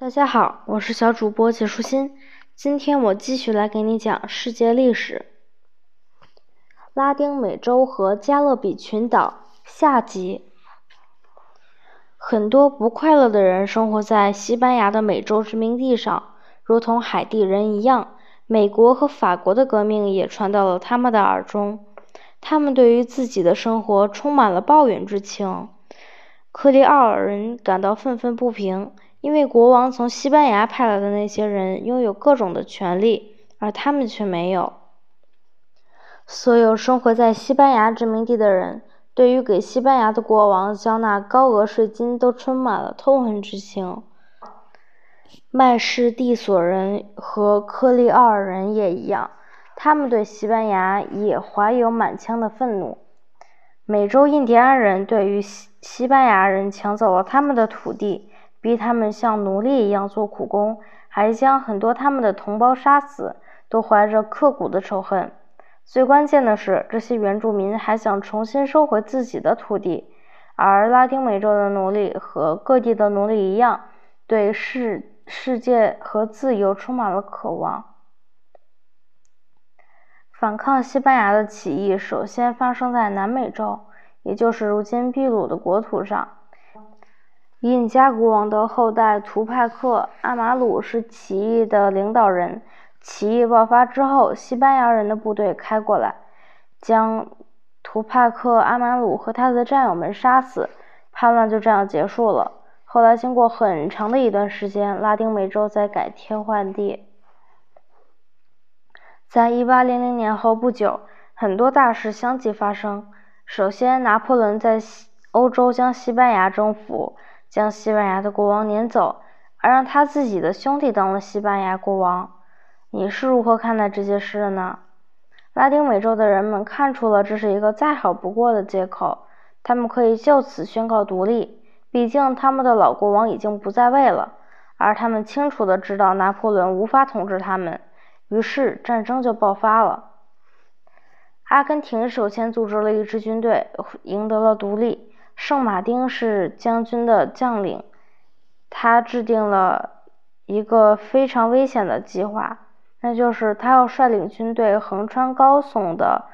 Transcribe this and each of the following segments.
大家好，我是小主播解舒欣。今天我继续来给你讲世界历史。拉丁美洲和加勒比群岛下集。很多不快乐的人生活在西班牙的美洲殖民地上，如同海地人一样。美国和法国的革命也传到了他们的耳中，他们对于自己的生活充满了抱怨之情。克里奥尔人感到愤愤不平。因为国王从西班牙派来的那些人拥有各种的权利，而他们却没有。所有生活在西班牙殖民地的人，对于给西班牙的国王交纳高额税金都充满了痛恨之情。麦士蒂索人和克利奥尔人也一样，他们对西班牙也怀有满腔的愤怒。美洲印第安人对于西西班牙人抢走了他们的土地。逼他们像奴隶一样做苦工，还将很多他们的同胞杀死，都怀着刻骨的仇恨。最关键的是，这些原住民还想重新收回自己的土地，而拉丁美洲的奴隶和各地的奴隶一样，对世世界和自由充满了渴望。反抗西班牙的起义首先发生在南美洲，也就是如今秘鲁的国土上。印加国王的后代图帕克·阿马鲁是起义的领导人。起义爆发之后，西班牙人的部队开过来，将图帕克·阿马鲁和他的战友们杀死，叛乱就这样结束了。后来，经过很长的一段时间，拉丁美洲才改天换地。在一八零零年后不久，很多大事相继发生。首先，拿破仑在西欧洲将西班牙征服。将西班牙的国王撵走，而让他自己的兄弟当了西班牙国王。你是如何看待这些事的呢？拉丁美洲的人们看出了这是一个再好不过的借口，他们可以就此宣告独立。毕竟他们的老国王已经不在位了，而他们清楚的知道拿破仑无法统治他们，于是战争就爆发了。阿根廷首先组织了一支军队，赢得了独立。圣马丁是将军的将领，他制定了一个非常危险的计划，那就是他要率领军队横穿高耸的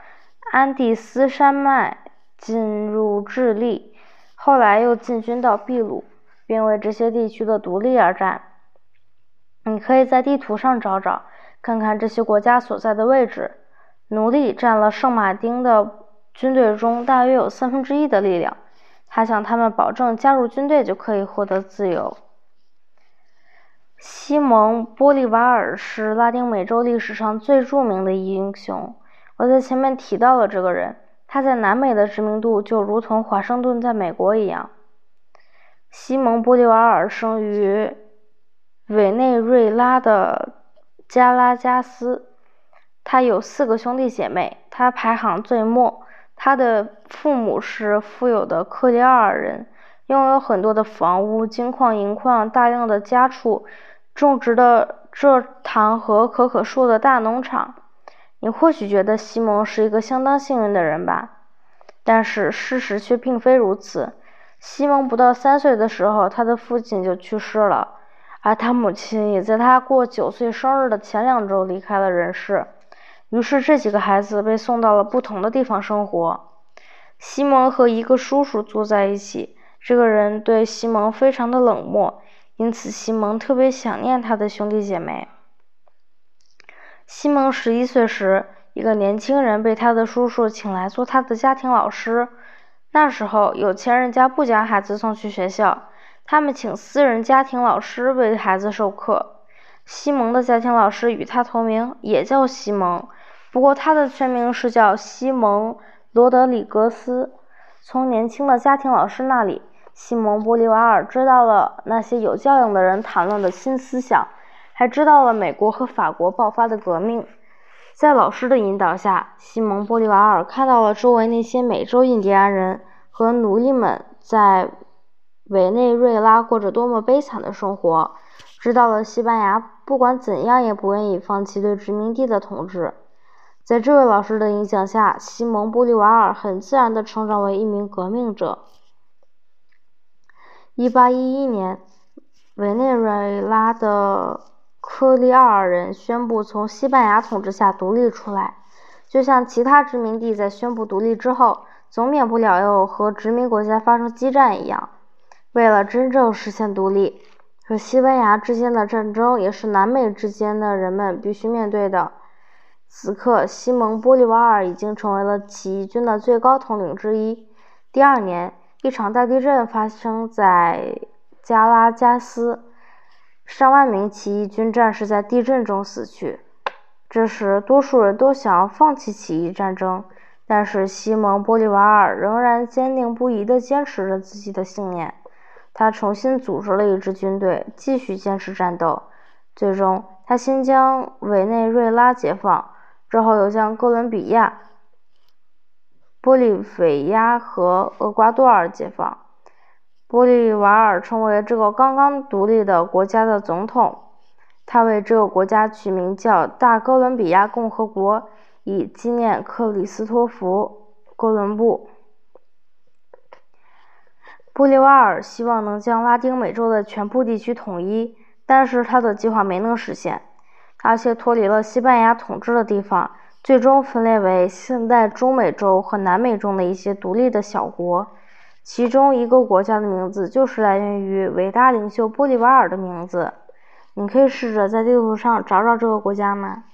安第斯山脉进入智利，后来又进军到秘鲁，并为这些地区的独立而战。你可以在地图上找找，看看这些国家所在的位置。奴隶占了圣马丁的军队中大约有三分之一的力量。他向他们保证，加入军队就可以获得自由。西蒙·玻利瓦尔是拉丁美洲历史上最著名的英雄。我在前面提到了这个人，他在南美的知名度就如同华盛顿在美国一样。西蒙·玻利瓦尔生于委内瑞拉的加拉加斯，他有四个兄弟姐妹，他排行最末。他的父母是富有的克里奥尔人，拥有很多的房屋、金矿、银矿、大量的家畜、种植的蔗糖和可可树的大农场。你或许觉得西蒙是一个相当幸运的人吧？但是事实却并非如此。西蒙不到三岁的时候，他的父亲就去世了，而他母亲也在他过九岁生日的前两周离开了人世。于是，这几个孩子被送到了不同的地方生活。西蒙和一个叔叔住在一起，这个人对西蒙非常的冷漠，因此西蒙特别想念他的兄弟姐妹。西蒙十一岁时，一个年轻人被他的叔叔请来做他的家庭老师。那时候，有钱人家不将孩子送去学校，他们请私人家庭老师为孩子授课。西蒙的家庭老师与他同名，也叫西蒙。不过，他的全名是叫西蒙·罗德里格斯。从年轻的家庭老师那里，西蒙·玻利瓦尔知道了那些有教养的人谈论的新思想，还知道了美国和法国爆发的革命。在老师的引导下，西蒙·玻利瓦尔看到了周围那些美洲印第安人和奴隶们在委内瑞拉过着多么悲惨的生活，知道了西班牙不管怎样也不愿意放弃对殖民地的统治。在这位老师的影响下，西蒙·玻利瓦尔很自然地成长为一名革命者。1811年，委内瑞拉的科利奥尔人宣布从西班牙统治下独立出来，就像其他殖民地在宣布独立之后，总免不了要和殖民国家发生激战一样。为了真正实现独立，和西班牙之间的战争也是南美之间的人们必须面对的。此刻，西蒙·玻利瓦尔已经成为了起义军的最高统领之一。第二年，一场大地震发生在加拉加斯，上万名起义军战士在地震中死去。这时，多数人都想要放弃起义战争，但是西蒙·玻利瓦尔仍然坚定不移地坚持着自己的信念。他重新组织了一支军队，继续坚持战斗。最终，他先将委内瑞拉解放，之后又将哥伦比亚、玻利维亚和厄瓜多尔解放。玻利瓦尔成为这个刚刚独立的国家的总统。他为这个国家取名叫大哥伦比亚共和国，以纪念克里斯托弗·哥伦布。玻利瓦尔希望能将拉丁美洲的全部地区统一，但是他的计划没能实现，而且脱离了西班牙统治的地方，最终分裂为现代中美洲和南美中的一些独立的小国。其中一个国家的名字就是来源于伟大领袖玻利瓦尔的名字。你可以试着在地图上找找这个国家吗？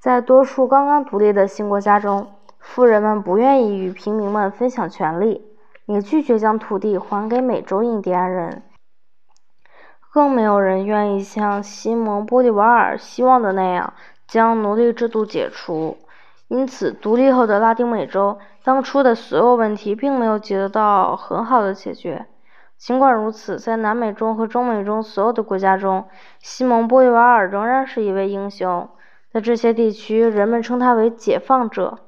在多数刚刚独立的新国家中，富人们不愿意与平民们分享权利。也拒绝将土地还给美洲印第安人，更没有人愿意像西蒙·玻利瓦尔希望的那样将奴隶制度解除。因此，独立后的拉丁美洲当初的所有问题并没有得到很好的解决。尽管如此，在南美中和中美中所有的国家中，西蒙·玻利瓦尔仍然是一位英雄。在这些地区，人们称他为“解放者”。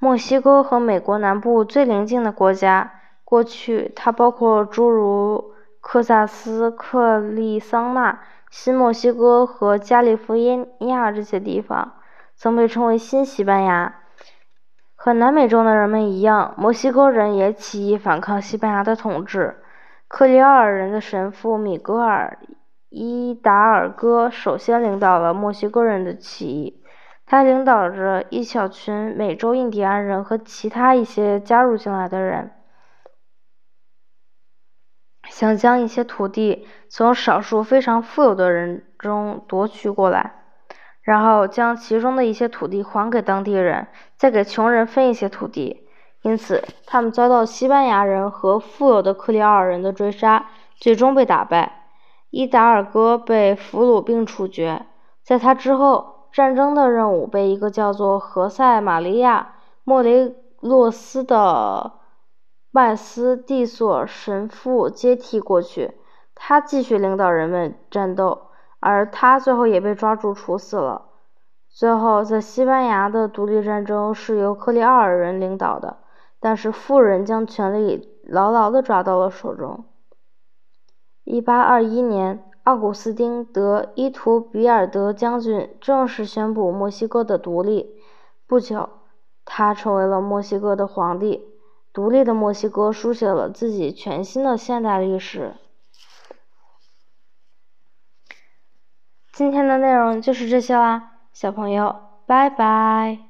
墨西哥和美国南部最邻近的国家，过去它包括诸如克萨斯、克利桑那、新墨西哥和加利福尼亚这些地方，曾被称为新西班牙。和南美洲的人们一样，墨西哥人也起义反抗西班牙的统治。克里奥尔人的神父米格尔·伊达尔戈首先领导了墨西哥人的起义。他领导着一小群美洲印第安人和其他一些加入进来的人，想将一些土地从少数非常富有的人中夺取过来，然后将其中的一些土地还给当地人，再给穷人分一些土地。因此，他们遭到西班牙人和富有的克里奥尔人的追杀，最终被打败。伊达尔戈被俘虏并处决。在他之后。战争的任务被一个叫做何塞·玛利亚·莫雷洛斯的麦斯蒂索神父接替过去，他继续领导人们战斗，而他最后也被抓住处死了。最后，在西班牙的独立战争是由克里奥尔人领导的，但是富人将权力牢牢地抓到了手中。1821年。奥古斯丁·德伊图比尔德将军正式宣布墨西哥的独立。不久，他成为了墨西哥的皇帝。独立的墨西哥书写了自己全新的现代历史。今天的内容就是这些啦，小朋友，拜拜。